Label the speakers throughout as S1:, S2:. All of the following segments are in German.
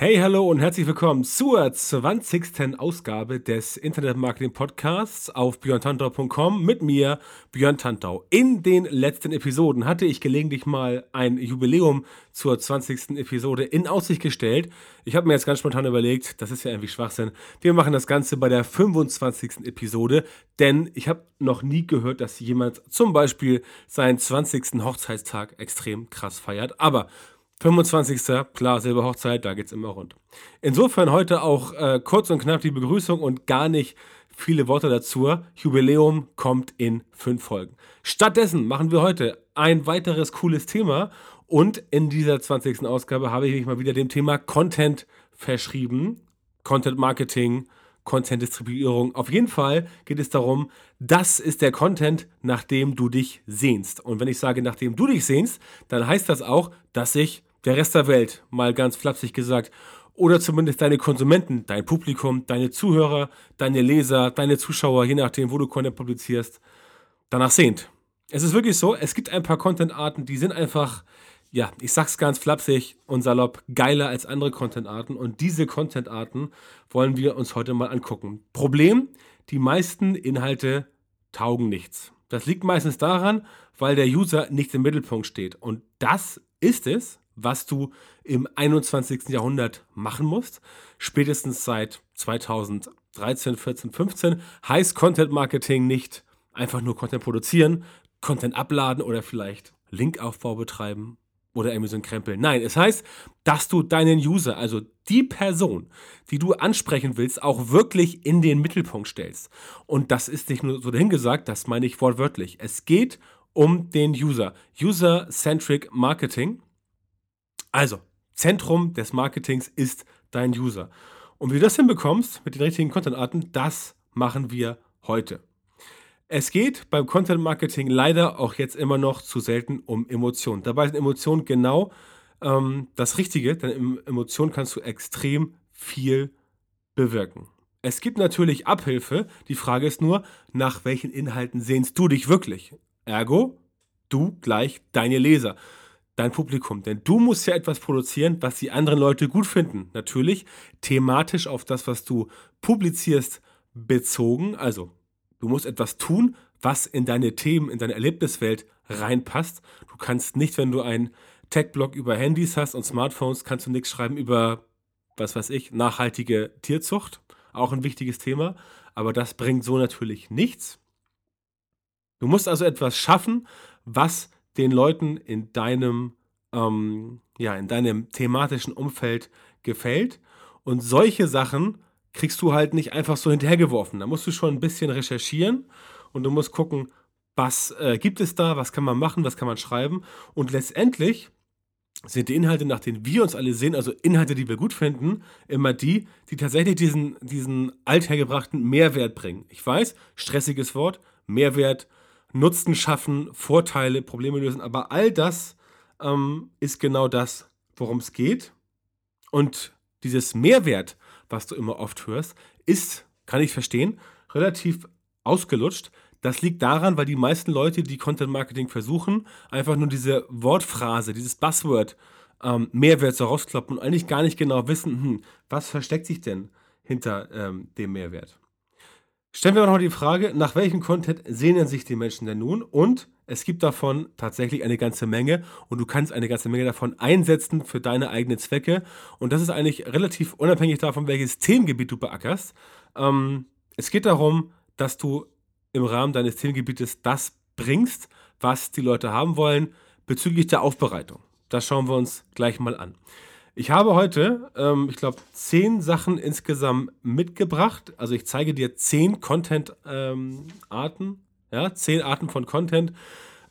S1: Hey, hallo und herzlich willkommen zur 20. Ausgabe des Internet Marketing Podcasts auf björntantau.com mit mir, Björn Tantau. In den letzten Episoden hatte ich gelegentlich mal ein Jubiläum zur 20. Episode in Aussicht gestellt. Ich habe mir jetzt ganz spontan überlegt, das ist ja irgendwie Schwachsinn. Wir machen das Ganze bei der 25. Episode, denn ich habe noch nie gehört, dass jemand zum Beispiel seinen 20. Hochzeitstag extrem krass feiert. Aber 25. Klar, Silberhochzeit, da geht's immer rund. Insofern heute auch äh, kurz und knapp die Begrüßung und gar nicht viele Worte dazu. Jubiläum kommt in fünf Folgen. Stattdessen machen wir heute ein weiteres cooles Thema und in dieser 20. Ausgabe habe ich mich mal wieder dem Thema Content verschrieben. Content Marketing, Content-Distribuierung. Auf jeden Fall geht es darum, das ist der Content, nach dem du dich sehnst. Und wenn ich sage, nachdem du dich sehnst, dann heißt das auch, dass ich der Rest der Welt, mal ganz flapsig gesagt, oder zumindest deine Konsumenten, dein Publikum, deine Zuhörer, deine Leser, deine Zuschauer, je nachdem, wo du Content publizierst, danach sehnt. Es ist wirklich so, es gibt ein paar Content-Arten, die sind einfach, ja, ich sag's ganz flapsig und salopp, geiler als andere Content-Arten. Und diese Content-Arten wollen wir uns heute mal angucken. Problem, die meisten Inhalte taugen nichts. Das liegt meistens daran, weil der User nicht im Mittelpunkt steht. Und das ist es, was du im 21. Jahrhundert machen musst. Spätestens seit 2013, 14, 15 heißt Content Marketing nicht einfach nur Content produzieren, Content abladen oder vielleicht Linkaufbau betreiben oder irgendwie so Krempel. Nein, es heißt, dass du deinen User, also die Person, die du ansprechen willst, auch wirklich in den Mittelpunkt stellst. Und das ist nicht nur so dahingesagt, das meine ich wortwörtlich. Es geht um den User. User-Centric Marketing. Also, Zentrum des Marketings ist dein User. Und wie du das hinbekommst mit den richtigen Content-Arten, das machen wir heute. Es geht beim Content Marketing leider auch jetzt immer noch zu selten um Emotionen. Dabei sind Emotionen genau ähm, das Richtige, denn in Emotionen kannst du extrem viel bewirken. Es gibt natürlich Abhilfe. Die Frage ist nur, nach welchen Inhalten sehnst du dich wirklich? Ergo, du gleich deine Leser dein Publikum. Denn du musst ja etwas produzieren, was die anderen Leute gut finden. Natürlich thematisch auf das, was du publizierst, bezogen. Also, du musst etwas tun, was in deine Themen, in deine Erlebniswelt reinpasst. Du kannst nicht, wenn du einen Tech-Blog über Handys hast und Smartphones, kannst du nichts schreiben über, was weiß ich, nachhaltige Tierzucht. Auch ein wichtiges Thema. Aber das bringt so natürlich nichts. Du musst also etwas schaffen, was den Leuten in deinem, ähm, ja, in deinem thematischen Umfeld gefällt. Und solche Sachen kriegst du halt nicht einfach so hinterhergeworfen. Da musst du schon ein bisschen recherchieren und du musst gucken, was äh, gibt es da, was kann man machen, was kann man schreiben. Und letztendlich sind die Inhalte, nach denen wir uns alle sehen, also Inhalte, die wir gut finden, immer die, die tatsächlich diesen, diesen althergebrachten Mehrwert bringen. Ich weiß, stressiges Wort, Mehrwert, Nutzen schaffen, Vorteile, Probleme lösen. Aber all das ähm, ist genau das, worum es geht. Und dieses Mehrwert, was du immer oft hörst, ist, kann ich verstehen, relativ ausgelutscht. Das liegt daran, weil die meisten Leute, die Content Marketing versuchen, einfach nur diese Wortphrase, dieses Buzzword ähm, Mehrwert so rauskloppen und eigentlich gar nicht genau wissen, hm, was versteckt sich denn hinter ähm, dem Mehrwert. Stellen wir noch die Frage, nach welchem Content sehnen sich die Menschen denn nun? Und es gibt davon tatsächlich eine ganze Menge und du kannst eine ganze Menge davon einsetzen für deine eigenen Zwecke. Und das ist eigentlich relativ unabhängig davon, welches Themengebiet du beackerst. Ähm, es geht darum, dass du im Rahmen deines Themengebietes das bringst, was die Leute haben wollen bezüglich der Aufbereitung. Das schauen wir uns gleich mal an. Ich habe heute, ähm, ich glaube, zehn Sachen insgesamt mitgebracht. Also ich zeige dir zehn Content-Arten, ähm, ja, zehn Arten von Content,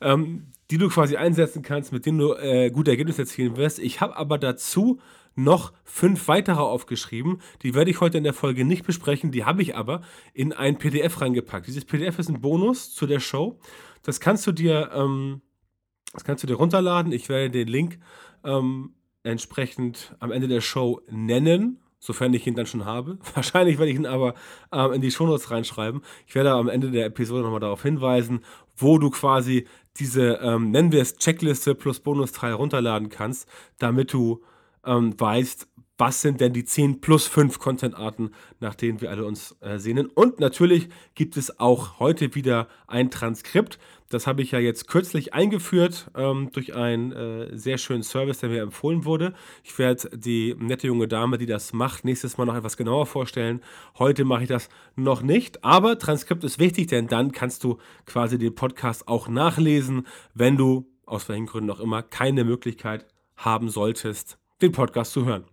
S1: ähm, die du quasi einsetzen kannst, mit denen du äh, gute Ergebnisse erzielen wirst. Ich habe aber dazu noch fünf weitere aufgeschrieben. Die werde ich heute in der Folge nicht besprechen, die habe ich aber in ein PDF reingepackt. Dieses PDF ist ein Bonus zu der Show. Das kannst du dir, ähm, das kannst du dir runterladen. Ich werde den Link ähm, entsprechend am Ende der Show nennen sofern ich ihn dann schon habe. Wahrscheinlich werde ich ihn aber ähm, in die Shownotes reinschreiben. Ich werde am Ende der Episode nochmal darauf hinweisen, wo du quasi diese, ähm, nennen wir es Checkliste plus Bonusteil runterladen kannst, damit du ähm, weißt, was sind denn die 10 plus 5 Content-Arten, nach denen wir alle uns äh, sehnen. Und natürlich gibt es auch heute wieder ein Transkript. Das habe ich ja jetzt kürzlich eingeführt ähm, durch einen äh, sehr schönen Service, der mir empfohlen wurde. Ich werde die nette junge Dame, die das macht, nächstes Mal noch etwas genauer vorstellen. Heute mache ich das noch nicht, aber Transkript ist wichtig, denn dann kannst du quasi den Podcast auch nachlesen, wenn du aus welchen Gründen auch immer keine Möglichkeit haben solltest, den Podcast zu hören.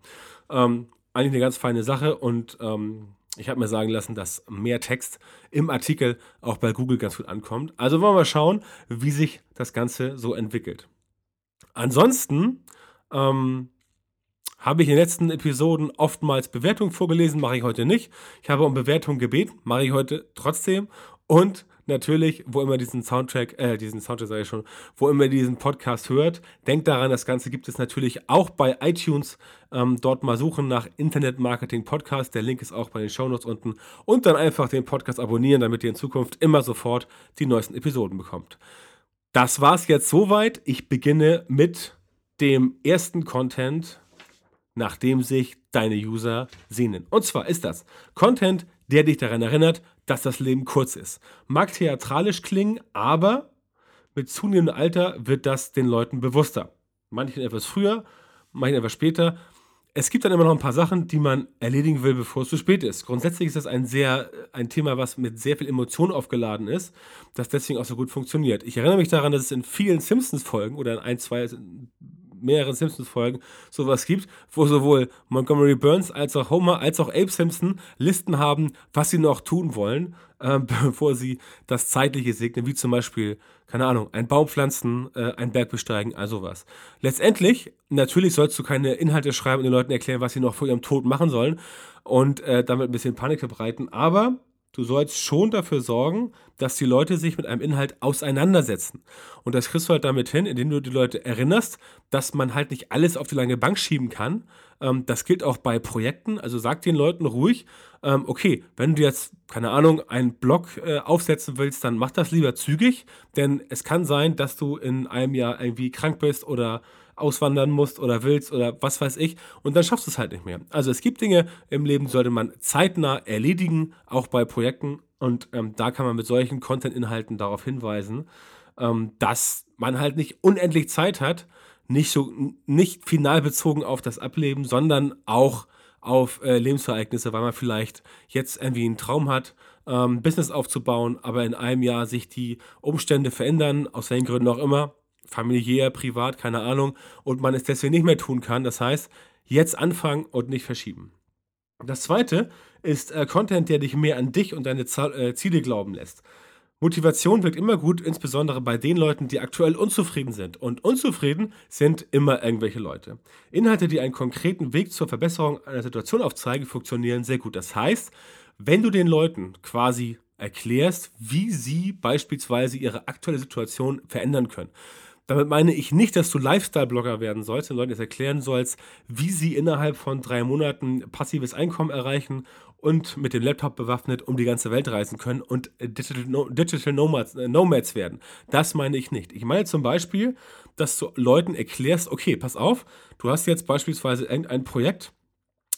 S1: Ähm, eigentlich eine ganz feine Sache und ähm, ich habe mir sagen lassen, dass mehr Text im Artikel auch bei Google ganz gut ankommt. Also wollen wir mal schauen, wie sich das Ganze so entwickelt. Ansonsten ähm, habe ich in den letzten Episoden oftmals Bewertungen vorgelesen, mache ich heute nicht. Ich habe um Bewertungen gebeten, mache ich heute trotzdem. Und natürlich, wo immer diesen Soundtrack, äh, diesen Soundtrack sage ich schon, wo immer diesen Podcast hört, denkt daran, das Ganze gibt es natürlich auch bei iTunes. Ähm, dort mal suchen nach Internet Marketing Podcast. Der Link ist auch bei den Shownotes unten. Und dann einfach den Podcast abonnieren, damit ihr in Zukunft immer sofort die neuesten Episoden bekommt. Das war's jetzt soweit. Ich beginne mit dem ersten Content, nach dem sich deine User sehnen. Und zwar ist das Content, der dich daran erinnert, dass das Leben kurz ist. Mag theatralisch klingen, aber mit zunehmendem Alter wird das den Leuten bewusster. Manchen etwas früher, manchen etwas später. Es gibt dann immer noch ein paar Sachen, die man erledigen will, bevor es zu spät ist. Grundsätzlich ist das ein sehr ein Thema, was mit sehr viel Emotion aufgeladen ist, das deswegen auch so gut funktioniert. Ich erinnere mich daran, dass es in vielen Simpsons-Folgen oder in ein, zwei mehreren Simpsons-Folgen sowas gibt, wo sowohl Montgomery Burns als auch Homer als auch Abe Simpson Listen haben, was sie noch tun wollen, äh, bevor sie das Zeitliche segnen, wie zum Beispiel, keine Ahnung, ein Baum pflanzen, äh, einen Berg besteigen, also was. Letztendlich, natürlich sollst du keine Inhalte schreiben und den Leuten erklären, was sie noch vor ihrem Tod machen sollen und äh, damit ein bisschen Panik verbreiten, aber Du sollst schon dafür sorgen, dass die Leute sich mit einem Inhalt auseinandersetzen. Und das kriegst du halt damit hin, indem du die Leute erinnerst, dass man halt nicht alles auf die lange Bank schieben kann. Ähm, das gilt auch bei Projekten. Also sag den Leuten ruhig, ähm, okay, wenn du jetzt, keine Ahnung, einen Blog äh, aufsetzen willst, dann mach das lieber zügig, denn es kann sein, dass du in einem Jahr irgendwie krank bist oder auswandern musst oder willst oder was weiß ich. Und dann schaffst du es halt nicht mehr. Also es gibt Dinge im Leben, sollte man zeitnah erledigen, auch bei Projekten. Und ähm, da kann man mit solchen Content-Inhalten darauf hinweisen, ähm, dass man halt nicht unendlich Zeit hat, nicht so nicht final bezogen auf das Ableben, sondern auch auf äh, Lebensereignisse, weil man vielleicht jetzt irgendwie einen Traum hat, ähm, Business aufzubauen, aber in einem Jahr sich die Umstände verändern, aus welchen Gründen auch immer familiär, privat, keine Ahnung, und man es deswegen nicht mehr tun kann. Das heißt, jetzt anfangen und nicht verschieben. Das zweite ist äh, Content, der dich mehr an dich und deine Z äh, Ziele glauben lässt. Motivation wirkt immer gut, insbesondere bei den Leuten, die aktuell unzufrieden sind. Und unzufrieden sind immer irgendwelche Leute. Inhalte, die einen konkreten Weg zur Verbesserung einer Situation aufzeigen, funktionieren sehr gut. Das heißt, wenn du den Leuten quasi erklärst, wie sie beispielsweise ihre aktuelle Situation verändern können. Damit meine ich nicht, dass du Lifestyle-Blogger werden sollst und Leuten das erklären sollst, wie sie innerhalb von drei Monaten passives Einkommen erreichen und mit dem Laptop bewaffnet um die ganze Welt reisen können und Digital, no Digital Nomads, äh, Nomads werden. Das meine ich nicht. Ich meine zum Beispiel, dass du Leuten erklärst, okay, pass auf, du hast jetzt beispielsweise irgendein Projekt,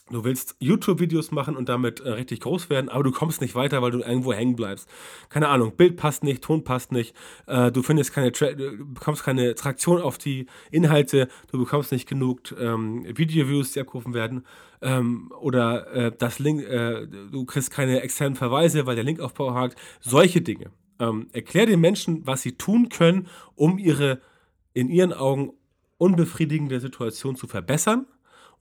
S1: Du willst YouTube-Videos machen und damit äh, richtig groß werden, aber du kommst nicht weiter, weil du irgendwo hängen bleibst. Keine Ahnung, Bild passt nicht, Ton passt nicht, äh, du findest keine, Tra du bekommst keine Traktion auf die Inhalte, du bekommst nicht genug ähm, Video-Views, die abgerufen werden, ähm, oder äh, das Link, äh, du kriegst keine externen Verweise, weil der Linkaufbau hakt. Solche Dinge. Ähm, erklär den Menschen, was sie tun können, um ihre in ihren Augen unbefriedigende Situation zu verbessern.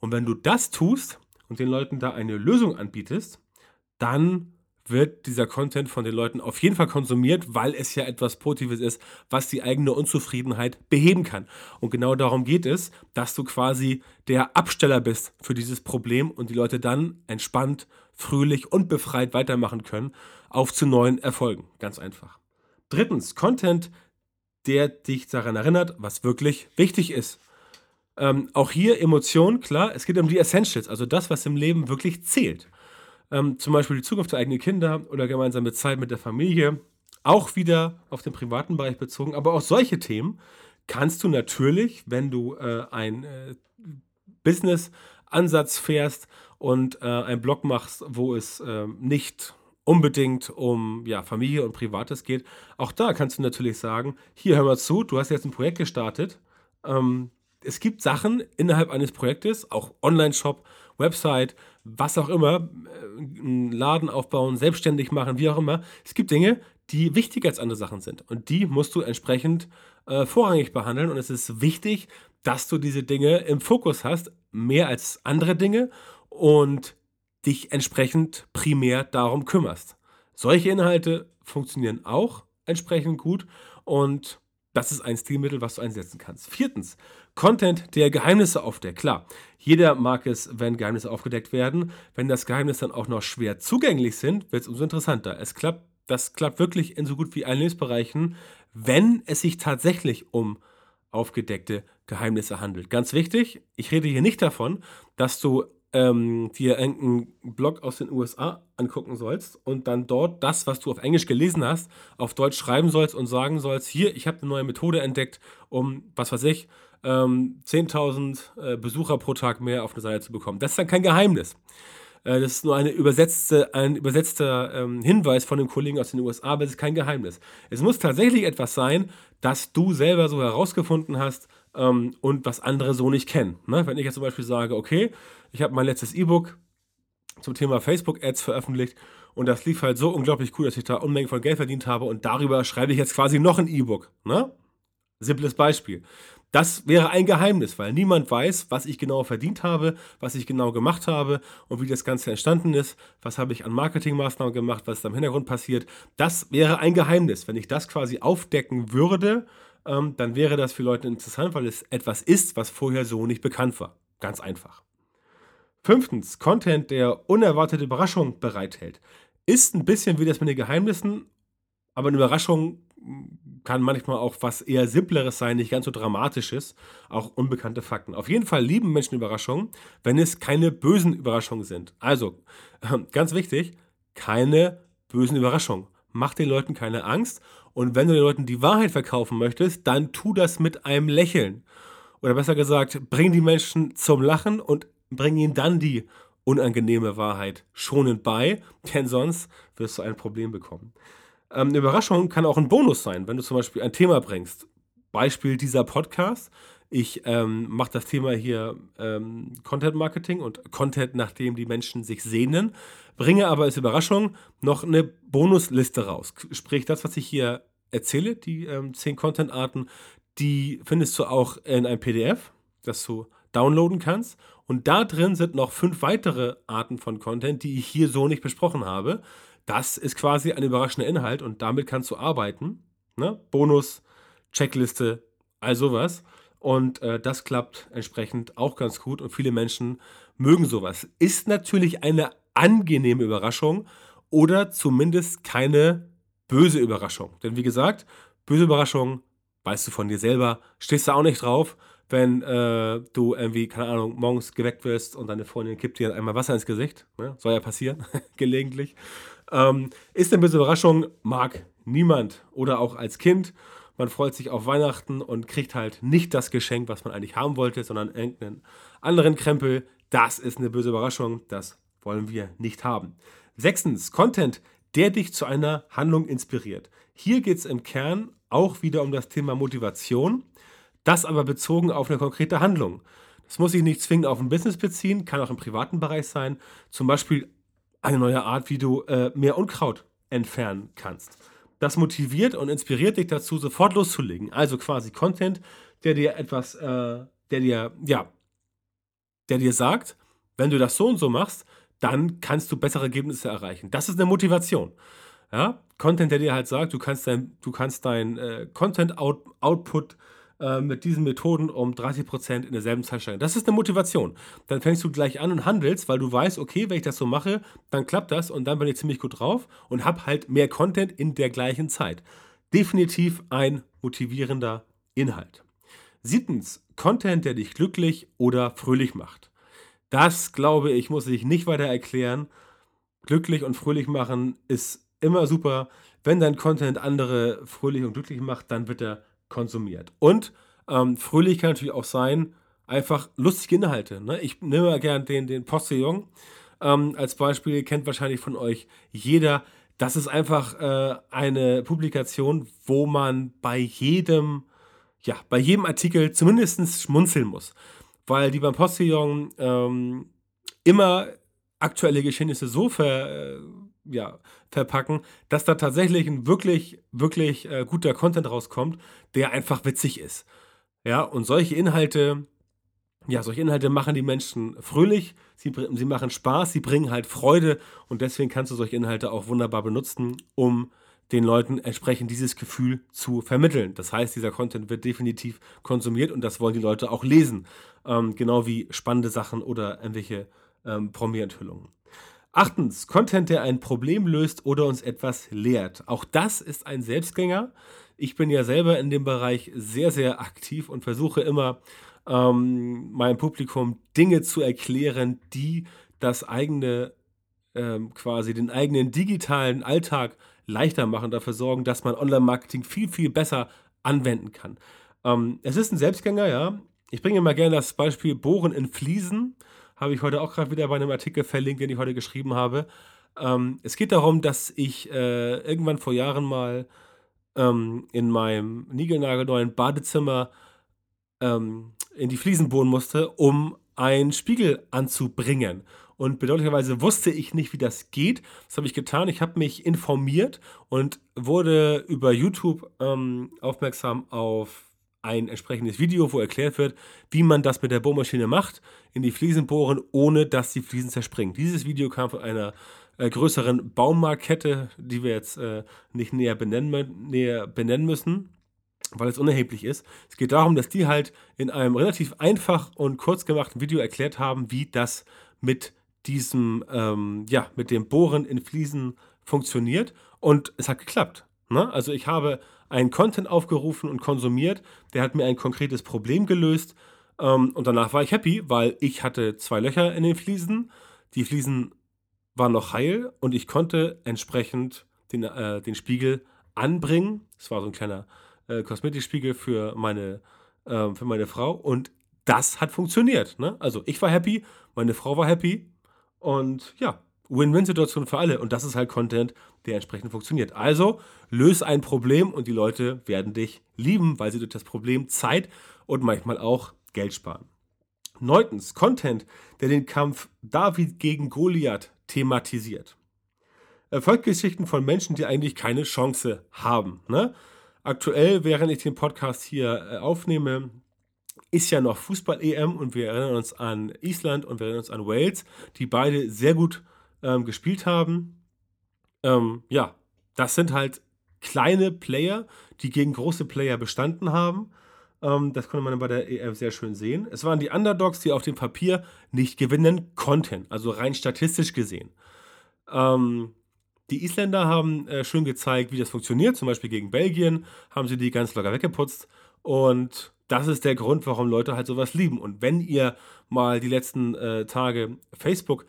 S1: Und wenn du das tust, und den Leuten da eine Lösung anbietest, dann wird dieser Content von den Leuten auf jeden Fall konsumiert, weil es ja etwas Positives ist, was die eigene Unzufriedenheit beheben kann. Und genau darum geht es, dass du quasi der Absteller bist für dieses Problem und die Leute dann entspannt, fröhlich und befreit weitermachen können auf zu neuen Erfolgen. Ganz einfach. Drittens, Content, der dich daran erinnert, was wirklich wichtig ist. Ähm, auch hier Emotionen, klar, es geht um die Essentials, also das, was im Leben wirklich zählt. Ähm, zum Beispiel die Zukunft der eigenen Kinder oder gemeinsame Zeit mit der Familie. Auch wieder auf den privaten Bereich bezogen. Aber auch solche Themen kannst du natürlich, wenn du äh, ein äh, Business-Ansatz fährst und äh, einen Blog machst, wo es äh, nicht unbedingt um ja, Familie und Privates geht, auch da kannst du natürlich sagen, hier hör mal zu, du hast jetzt ein Projekt gestartet. Ähm, es gibt Sachen innerhalb eines Projektes, auch Online-Shop, Website, was auch immer, äh, einen Laden aufbauen, selbstständig machen, wie auch immer. Es gibt Dinge, die wichtiger als andere Sachen sind. Und die musst du entsprechend äh, vorrangig behandeln. Und es ist wichtig, dass du diese Dinge im Fokus hast, mehr als andere Dinge und dich entsprechend primär darum kümmerst. Solche Inhalte funktionieren auch entsprechend gut und das ist ein Stilmittel, was du einsetzen kannst. Viertens, Content, der Geheimnisse aufdeckt. Klar, jeder mag es, wenn Geheimnisse aufgedeckt werden. Wenn das Geheimnis dann auch noch schwer zugänglich sind, wird es umso interessanter. Es klappt, das klappt wirklich in so gut wie allen Lebensbereichen, wenn es sich tatsächlich um aufgedeckte Geheimnisse handelt. Ganz wichtig, ich rede hier nicht davon, dass du ähm, dir irgendeinen Blog aus den USA angucken sollst und dann dort das, was du auf Englisch gelesen hast, auf Deutsch schreiben sollst und sagen sollst, hier, ich habe eine neue Methode entdeckt, um, was weiß ich, ähm, 10.000 äh, Besucher pro Tag mehr auf eine Seite zu bekommen. Das ist dann kein Geheimnis. Äh, das ist nur eine übersetzte, ein übersetzter ähm, Hinweis von einem Kollegen aus den USA, aber es ist kein Geheimnis. Es muss tatsächlich etwas sein, das du selber so herausgefunden hast ähm, und was andere so nicht kennen. Ne? Wenn ich jetzt zum Beispiel sage, okay, ich habe mein letztes E-Book zum Thema Facebook-Ads veröffentlicht und das lief halt so unglaublich cool, dass ich da Unmengen von Geld verdient habe und darüber schreibe ich jetzt quasi noch ein E-Book. Ne? Simples Beispiel. Das wäre ein Geheimnis, weil niemand weiß, was ich genau verdient habe, was ich genau gemacht habe und wie das Ganze entstanden ist, was habe ich an Marketingmaßnahmen gemacht, was ist am Hintergrund passiert. Das wäre ein Geheimnis. Wenn ich das quasi aufdecken würde, ähm, dann wäre das für Leute interessant, weil es etwas ist, was vorher so nicht bekannt war. Ganz einfach. Fünftens, Content, der unerwartete Überraschungen bereithält. Ist ein bisschen wie das mit den Geheimnissen, aber eine Überraschung kann manchmal auch was eher Simpleres sein, nicht ganz so Dramatisches, auch unbekannte Fakten. Auf jeden Fall lieben Menschen Überraschungen, wenn es keine bösen Überraschungen sind. Also, ganz wichtig, keine bösen Überraschungen. Mach den Leuten keine Angst und wenn du den Leuten die Wahrheit verkaufen möchtest, dann tu das mit einem Lächeln. Oder besser gesagt, bring die Menschen zum Lachen und bring ihnen dann die unangenehme Wahrheit schonend bei, denn sonst wirst du ein Problem bekommen. Ähm, eine Überraschung kann auch ein Bonus sein, wenn du zum Beispiel ein Thema bringst. Beispiel dieser Podcast. Ich ähm, mache das Thema hier ähm, Content Marketing und Content, nachdem die Menschen sich sehnen, bringe aber als Überraschung noch eine Bonusliste raus. Sprich, das, was ich hier erzähle, die ähm, zehn Content-Arten, die findest du auch in einem PDF, das du downloaden kannst. Und da drin sind noch fünf weitere Arten von Content, die ich hier so nicht besprochen habe. Das ist quasi ein überraschender Inhalt und damit kannst du arbeiten. Ne? Bonus, Checkliste, all sowas. Und äh, das klappt entsprechend auch ganz gut und viele Menschen mögen sowas. Ist natürlich eine angenehme Überraschung oder zumindest keine böse Überraschung. Denn wie gesagt, böse Überraschung, weißt du von dir selber, stehst du auch nicht drauf wenn äh, du irgendwie, keine Ahnung, morgens geweckt wirst und deine Freundin kippt dir einmal Wasser ins Gesicht. Ne? Soll ja passieren, gelegentlich. Ähm, ist eine böse Überraschung, mag niemand. Oder auch als Kind. Man freut sich auf Weihnachten und kriegt halt nicht das Geschenk, was man eigentlich haben wollte, sondern irgendeinen anderen Krempel. Das ist eine böse Überraschung. Das wollen wir nicht haben. Sechstens, Content, der dich zu einer Handlung inspiriert. Hier geht es im Kern auch wieder um das Thema Motivation. Das aber bezogen auf eine konkrete Handlung. Das muss sich nicht zwingend auf ein Business beziehen, kann auch im privaten Bereich sein. Zum Beispiel eine neue Art, wie du äh, mehr Unkraut entfernen kannst. Das motiviert und inspiriert dich dazu, sofort loszulegen. Also quasi Content, der dir etwas, äh, der dir, ja, der dir sagt, wenn du das so und so machst, dann kannst du bessere Ergebnisse erreichen. Das ist eine Motivation. Ja? Content, der dir halt sagt, du kannst dein, du kannst dein äh, Content-Output äh, mit diesen Methoden um 30% in derselben Zeit steigern. Das ist eine Motivation. Dann fängst du gleich an und handelst, weil du weißt, okay, wenn ich das so mache, dann klappt das und dann bin ich ziemlich gut drauf und habe halt mehr Content in der gleichen Zeit. Definitiv ein motivierender Inhalt. Siebtens, Content, der dich glücklich oder fröhlich macht. Das, glaube ich, muss ich nicht weiter erklären. Glücklich und fröhlich machen ist immer super. Wenn dein Content andere fröhlich und glücklich macht, dann wird er konsumiert. Und ähm, fröhlich kann natürlich auch sein, einfach lustige Inhalte. Ne? Ich nehme mal gern den, den Postillon ähm, als Beispiel, kennt wahrscheinlich von euch jeder. Das ist einfach äh, eine Publikation, wo man bei jedem, ja, bei jedem Artikel zumindest schmunzeln muss. Weil die beim Postillon ähm, immer aktuelle Geschehnisse so ver, äh, ja, verpacken, dass da tatsächlich ein wirklich, wirklich äh, guter Content rauskommt, der einfach witzig ist. Ja, und solche Inhalte, ja, solche Inhalte machen die Menschen fröhlich, sie, sie machen Spaß, sie bringen halt Freude und deswegen kannst du solche Inhalte auch wunderbar benutzen, um den Leuten entsprechend dieses Gefühl zu vermitteln. Das heißt, dieser Content wird definitiv konsumiert und das wollen die Leute auch lesen. Ähm, genau wie spannende Sachen oder irgendwelche ähm, Promi-Enthüllungen. Achtens, Content, der ein Problem löst oder uns etwas lehrt. Auch das ist ein Selbstgänger. Ich bin ja selber in dem Bereich sehr, sehr aktiv und versuche immer ähm, meinem Publikum Dinge zu erklären, die das eigene, ähm, quasi den eigenen digitalen Alltag leichter machen, dafür sorgen, dass man Online-Marketing viel, viel besser anwenden kann. Ähm, es ist ein Selbstgänger, ja. Ich bringe mal gerne das Beispiel Bohren in Fliesen habe ich heute auch gerade wieder bei einem Artikel verlinkt, den ich heute geschrieben habe. Ähm, es geht darum, dass ich äh, irgendwann vor Jahren mal ähm, in meinem niegelnagelneuen Badezimmer ähm, in die Fliesen bohren musste, um einen Spiegel anzubringen. Und bedauerlicherweise wusste ich nicht, wie das geht. Das habe ich getan. Ich habe mich informiert und wurde über YouTube ähm, aufmerksam auf ein entsprechendes Video, wo erklärt wird, wie man das mit der Bohrmaschine macht, in die Fliesen bohren, ohne dass die Fliesen zerspringen. Dieses Video kam von einer äh, größeren Baumarktkette, die wir jetzt äh, nicht näher benennen, näher benennen müssen, weil es unerheblich ist. Es geht darum, dass die halt in einem relativ einfach und kurz gemachten Video erklärt haben, wie das mit diesem, ähm, ja, mit dem Bohren in Fliesen funktioniert. Und es hat geklappt. Ne? Also ich habe einen Content aufgerufen und konsumiert, der hat mir ein konkretes Problem gelöst ähm, und danach war ich happy, weil ich hatte zwei Löcher in den Fliesen, die Fliesen waren noch heil und ich konnte entsprechend den, äh, den Spiegel anbringen. Es war so ein kleiner äh, Kosmetikspiegel für meine, äh, für meine Frau und das hat funktioniert. Ne? Also ich war happy, meine Frau war happy und ja, Win-Win-Situation für alle. Und das ist halt Content, der entsprechend funktioniert. Also löse ein Problem und die Leute werden dich lieben, weil sie durch das Problem Zeit und manchmal auch Geld sparen. Neuntens, Content, der den Kampf David gegen Goliath thematisiert. Erfolgsgeschichten von Menschen, die eigentlich keine Chance haben. Ne? Aktuell, während ich den Podcast hier äh, aufnehme, ist ja noch Fußball-EM und wir erinnern uns an Island und wir erinnern uns an Wales, die beide sehr gut ähm, gespielt haben. Ähm, ja, das sind halt kleine Player, die gegen große Player bestanden haben. Ähm, das konnte man bei der EM sehr schön sehen. Es waren die Underdogs, die auf dem Papier nicht gewinnen konnten, also rein statistisch gesehen. Ähm, die Isländer haben äh, schön gezeigt, wie das funktioniert. Zum Beispiel gegen Belgien haben sie die ganz locker weggeputzt. Und das ist der Grund, warum Leute halt sowas lieben. Und wenn ihr mal die letzten äh, Tage Facebook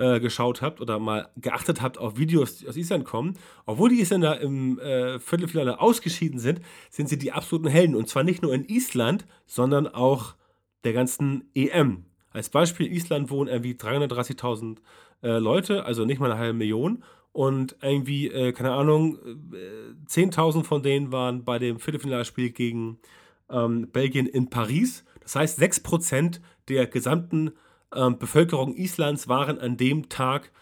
S1: äh, geschaut habt oder mal geachtet habt auf Videos, die aus Island kommen, obwohl die Isländer im äh, Viertelfinale ausgeschieden sind, sind sie die absoluten Helden. Und zwar nicht nur in Island, sondern auch der ganzen EM. Als Beispiel, in Island wohnen irgendwie 330.000 äh, Leute, also nicht mal eine halbe Million. Und irgendwie, äh, keine Ahnung, 10.000 äh, von denen waren bei dem Viertelfinalspiel gegen ähm, Belgien in Paris. Das heißt, 6% der gesamten ähm, Bevölkerung Islands waren an dem Tag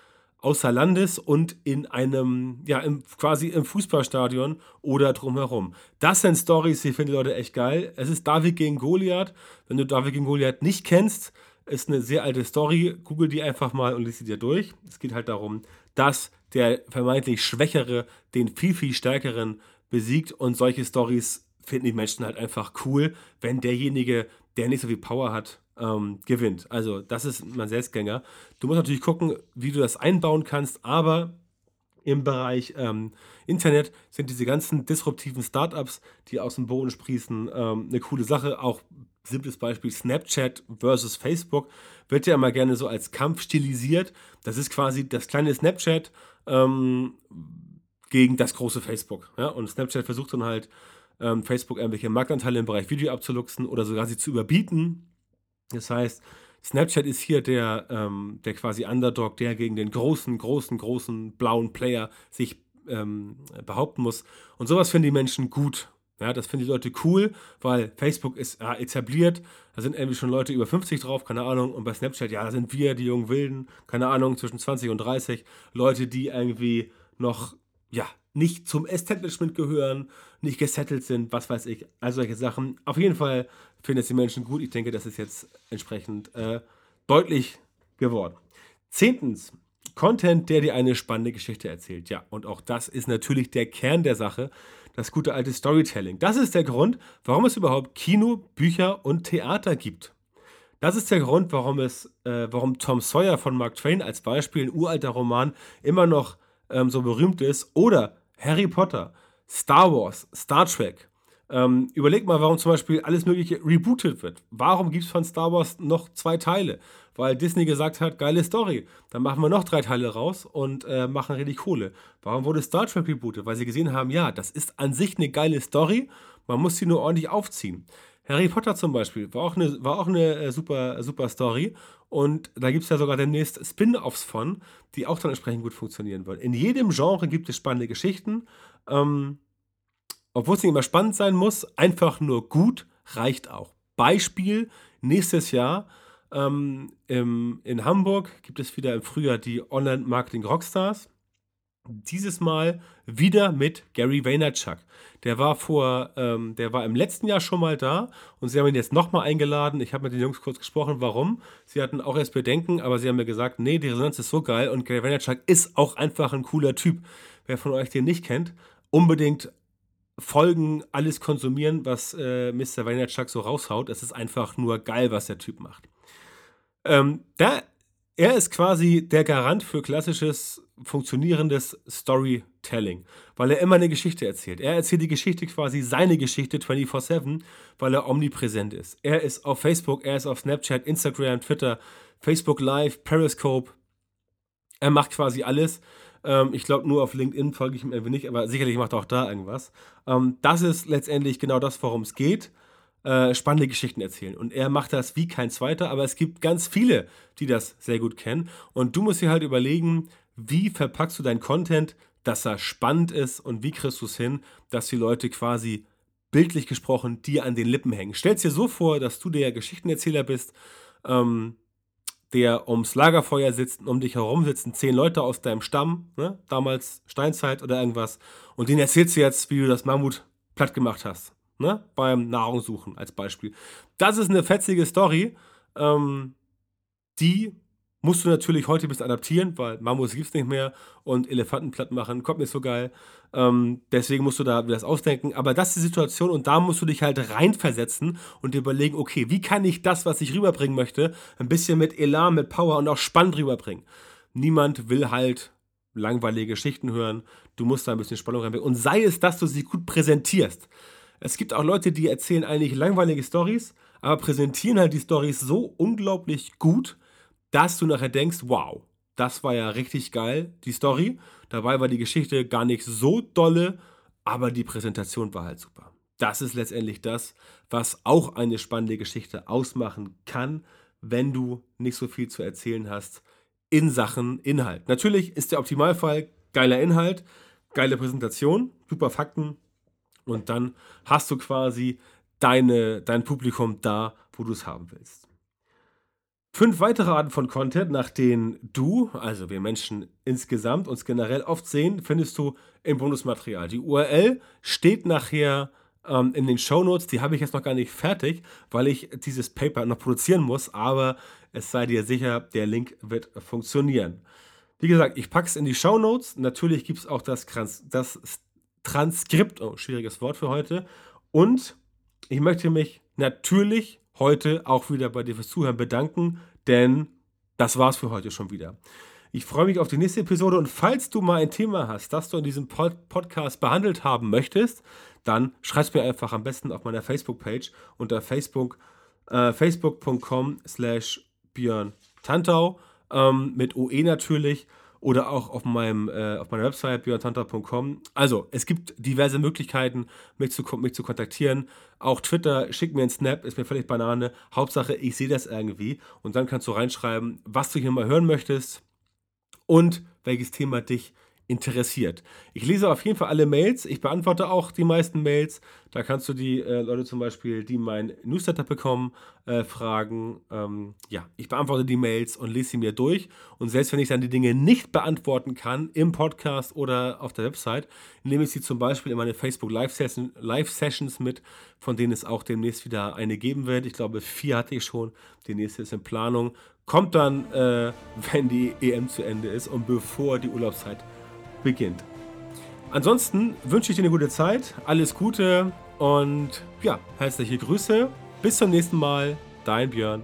S1: außer Landes und in einem, ja, im, quasi im Fußballstadion oder drumherum. Das sind Stories, die finden die Leute echt geil. Es ist David gegen Goliath. Wenn du David gegen Goliath nicht kennst, ist eine sehr alte Story. Google die einfach mal und liest sie dir durch. Es geht halt darum, dass der vermeintlich Schwächere den viel, viel Stärkeren besiegt und solche Stories finden die Menschen halt einfach cool, wenn derjenige, der nicht so viel Power hat, ähm, gewinnt. Also das ist mein Selbstgänger. Du musst natürlich gucken, wie du das einbauen kannst, aber im Bereich ähm, Internet sind diese ganzen disruptiven Startups, die aus dem Boden sprießen, ähm, eine coole Sache. Auch simples Beispiel Snapchat versus Facebook wird ja immer gerne so als Kampf stilisiert. Das ist quasi das kleine Snapchat ähm, gegen das große Facebook. Ja? Und Snapchat versucht dann halt, ähm, Facebook irgendwelche Marktanteile im Bereich Video abzuluxen oder sogar sie zu überbieten. Das heißt, Snapchat ist hier der, ähm, der quasi Underdog, der gegen den großen, großen, großen blauen Player sich ähm, behaupten muss. Und sowas finden die Menschen gut. Ja, das finden die Leute cool, weil Facebook ist ja, etabliert. Da sind irgendwie schon Leute über 50 drauf, keine Ahnung. Und bei Snapchat, ja, da sind wir, die jungen Wilden, keine Ahnung, zwischen 20 und 30. Leute, die irgendwie noch, ja, nicht zum Establishment gehören, nicht gesettelt sind, was weiß ich, all solche Sachen. Auf jeden Fall finden es die Menschen gut. Ich denke, das ist jetzt entsprechend äh, deutlich geworden. Zehntens, Content, der dir eine spannende Geschichte erzählt. Ja, und auch das ist natürlich der Kern der Sache, das gute alte Storytelling. Das ist der Grund, warum es überhaupt Kino, Bücher und Theater gibt. Das ist der Grund, warum es, äh, warum Tom Sawyer von Mark Twain als Beispiel, ein uralter Roman, immer noch ähm, so berühmt ist. Oder Harry Potter, Star Wars, Star Trek. Ähm, überleg mal, warum zum Beispiel alles Mögliche rebootet wird. Warum gibt es von Star Wars noch zwei Teile? Weil Disney gesagt hat, geile Story. Dann machen wir noch drei Teile raus und äh, machen richtig Kohle. Warum wurde Star Trek rebootet? Weil sie gesehen haben, ja, das ist an sich eine geile Story. Man muss sie nur ordentlich aufziehen. Harry Potter zum Beispiel war auch eine, war auch eine äh, super, super Story. Und da gibt es ja sogar demnächst Spin-offs von, die auch dann entsprechend gut funktionieren wollen. In jedem Genre gibt es spannende Geschichten. Ähm, obwohl es nicht immer spannend sein muss, einfach nur gut reicht auch. Beispiel: nächstes Jahr ähm, im, in Hamburg gibt es wieder im Frühjahr die Online-Marketing Rockstars. Dieses Mal wieder mit Gary Vaynerchuk. Der war vor, ähm, der war im letzten Jahr schon mal da und sie haben ihn jetzt nochmal eingeladen. Ich habe mit den Jungs kurz gesprochen, warum. Sie hatten auch erst Bedenken, aber sie haben mir gesagt, nee, die Resonanz ist so geil und Gary Vaynerchuk ist auch einfach ein cooler Typ. Wer von euch den nicht kennt, unbedingt folgen, alles konsumieren, was äh, Mr. Vaynerchuk so raushaut. Es ist einfach nur geil, was der Typ macht. Ähm, da, er ist quasi der Garant für klassisches, funktionierendes Storytelling, weil er immer eine Geschichte erzählt. Er erzählt die Geschichte quasi, seine Geschichte 24-7, weil er omnipräsent ist. Er ist auf Facebook, er ist auf Snapchat, Instagram, Twitter, Facebook Live, Periscope. Er macht quasi alles. Ähm, ich glaube, nur auf LinkedIn folge ich ihm irgendwie nicht, aber sicherlich macht er auch da irgendwas. Ähm, das ist letztendlich genau das, worum es geht. Äh, spannende Geschichten erzählen. Und er macht das wie kein zweiter, aber es gibt ganz viele, die das sehr gut kennen. Und du musst dir halt überlegen, wie verpackst du deinen Content, dass er spannend ist und wie kriegst du es hin, dass die Leute quasi bildlich gesprochen dir an den Lippen hängen. Stell dir so vor, dass du der Geschichtenerzähler bist, ähm, der ums Lagerfeuer sitzt und um dich herum sitzen zehn Leute aus deinem Stamm, ne? damals Steinzeit oder irgendwas, und denen erzählst du jetzt, wie du das Mammut platt gemacht hast ne? beim Nahrungssuchen als Beispiel. Das ist eine fetzige Story, ähm, die musst du natürlich heute ein bisschen adaptieren, weil Mammuts gibt es nicht mehr und Elefanten platt machen kommt nicht so geil. Ähm, deswegen musst du da das ausdenken. Aber das ist die Situation und da musst du dich halt reinversetzen und dir überlegen, okay, wie kann ich das, was ich rüberbringen möchte, ein bisschen mit Elan, mit Power und auch spannend rüberbringen. Niemand will halt langweilige Geschichten hören. Du musst da ein bisschen Spannung reinbringen. Und sei es, dass du sie gut präsentierst. Es gibt auch Leute, die erzählen eigentlich langweilige Stories, aber präsentieren halt die Stories so unglaublich gut, dass du nachher denkst, wow, das war ja richtig geil, die Story. Dabei war die Geschichte gar nicht so dolle, aber die Präsentation war halt super. Das ist letztendlich das, was auch eine spannende Geschichte ausmachen kann, wenn du nicht so viel zu erzählen hast in Sachen Inhalt. Natürlich ist der Optimalfall geiler Inhalt, geile Präsentation, super Fakten, und dann hast du quasi deine, dein Publikum da, wo du es haben willst. Fünf weitere Arten von Content, nach denen du, also wir Menschen insgesamt, uns generell oft sehen, findest du im Bonusmaterial. Die URL steht nachher ähm, in den Show Notes. Die habe ich jetzt noch gar nicht fertig, weil ich dieses Paper noch produzieren muss. Aber Es sei dir sicher, der Link wird funktionieren. Wie gesagt, ich packe es in die Show Notes. Natürlich gibt es auch das, das Transkript, oh, schwieriges Wort für heute. Und ich möchte mich natürlich heute auch wieder bei dir fürs Zuhören bedanken, denn das war's für heute schon wieder. Ich freue mich auf die nächste Episode und falls du mal ein Thema hast, das du in diesem Pod Podcast behandelt haben möchtest, dann schreib mir einfach am besten auf meiner Facebook-Page unter Facebook, äh, facebook.com slash Björn Tantau ähm, mit OE natürlich oder auch auf, meinem, äh, auf meiner Website björntanta.com. Also, es gibt diverse Möglichkeiten, mich zu, mich zu kontaktieren. Auch Twitter, schick mir einen Snap, ist mir völlig Banane. Hauptsache, ich sehe das irgendwie. Und dann kannst du reinschreiben, was du hier mal hören möchtest und welches Thema dich interessiert. Ich lese auf jeden Fall alle Mails. Ich beantworte auch die meisten Mails. Da kannst du die äh, Leute zum Beispiel, die mein Newsletter bekommen, äh, fragen. Ähm, ja, ich beantworte die Mails und lese sie mir durch. Und selbst wenn ich dann die Dinge nicht beantworten kann im Podcast oder auf der Website, nehme ich sie zum Beispiel in meine Facebook Live-Sessions Live mit, von denen es auch demnächst wieder eine geben wird. Ich glaube, vier hatte ich schon. Die nächste ist in Planung. Kommt dann, äh, wenn die EM zu Ende ist und bevor die Urlaubszeit beginnt. Ansonsten wünsche ich dir eine gute Zeit, alles Gute und ja, herzliche Grüße. Bis zum nächsten Mal, dein Björn.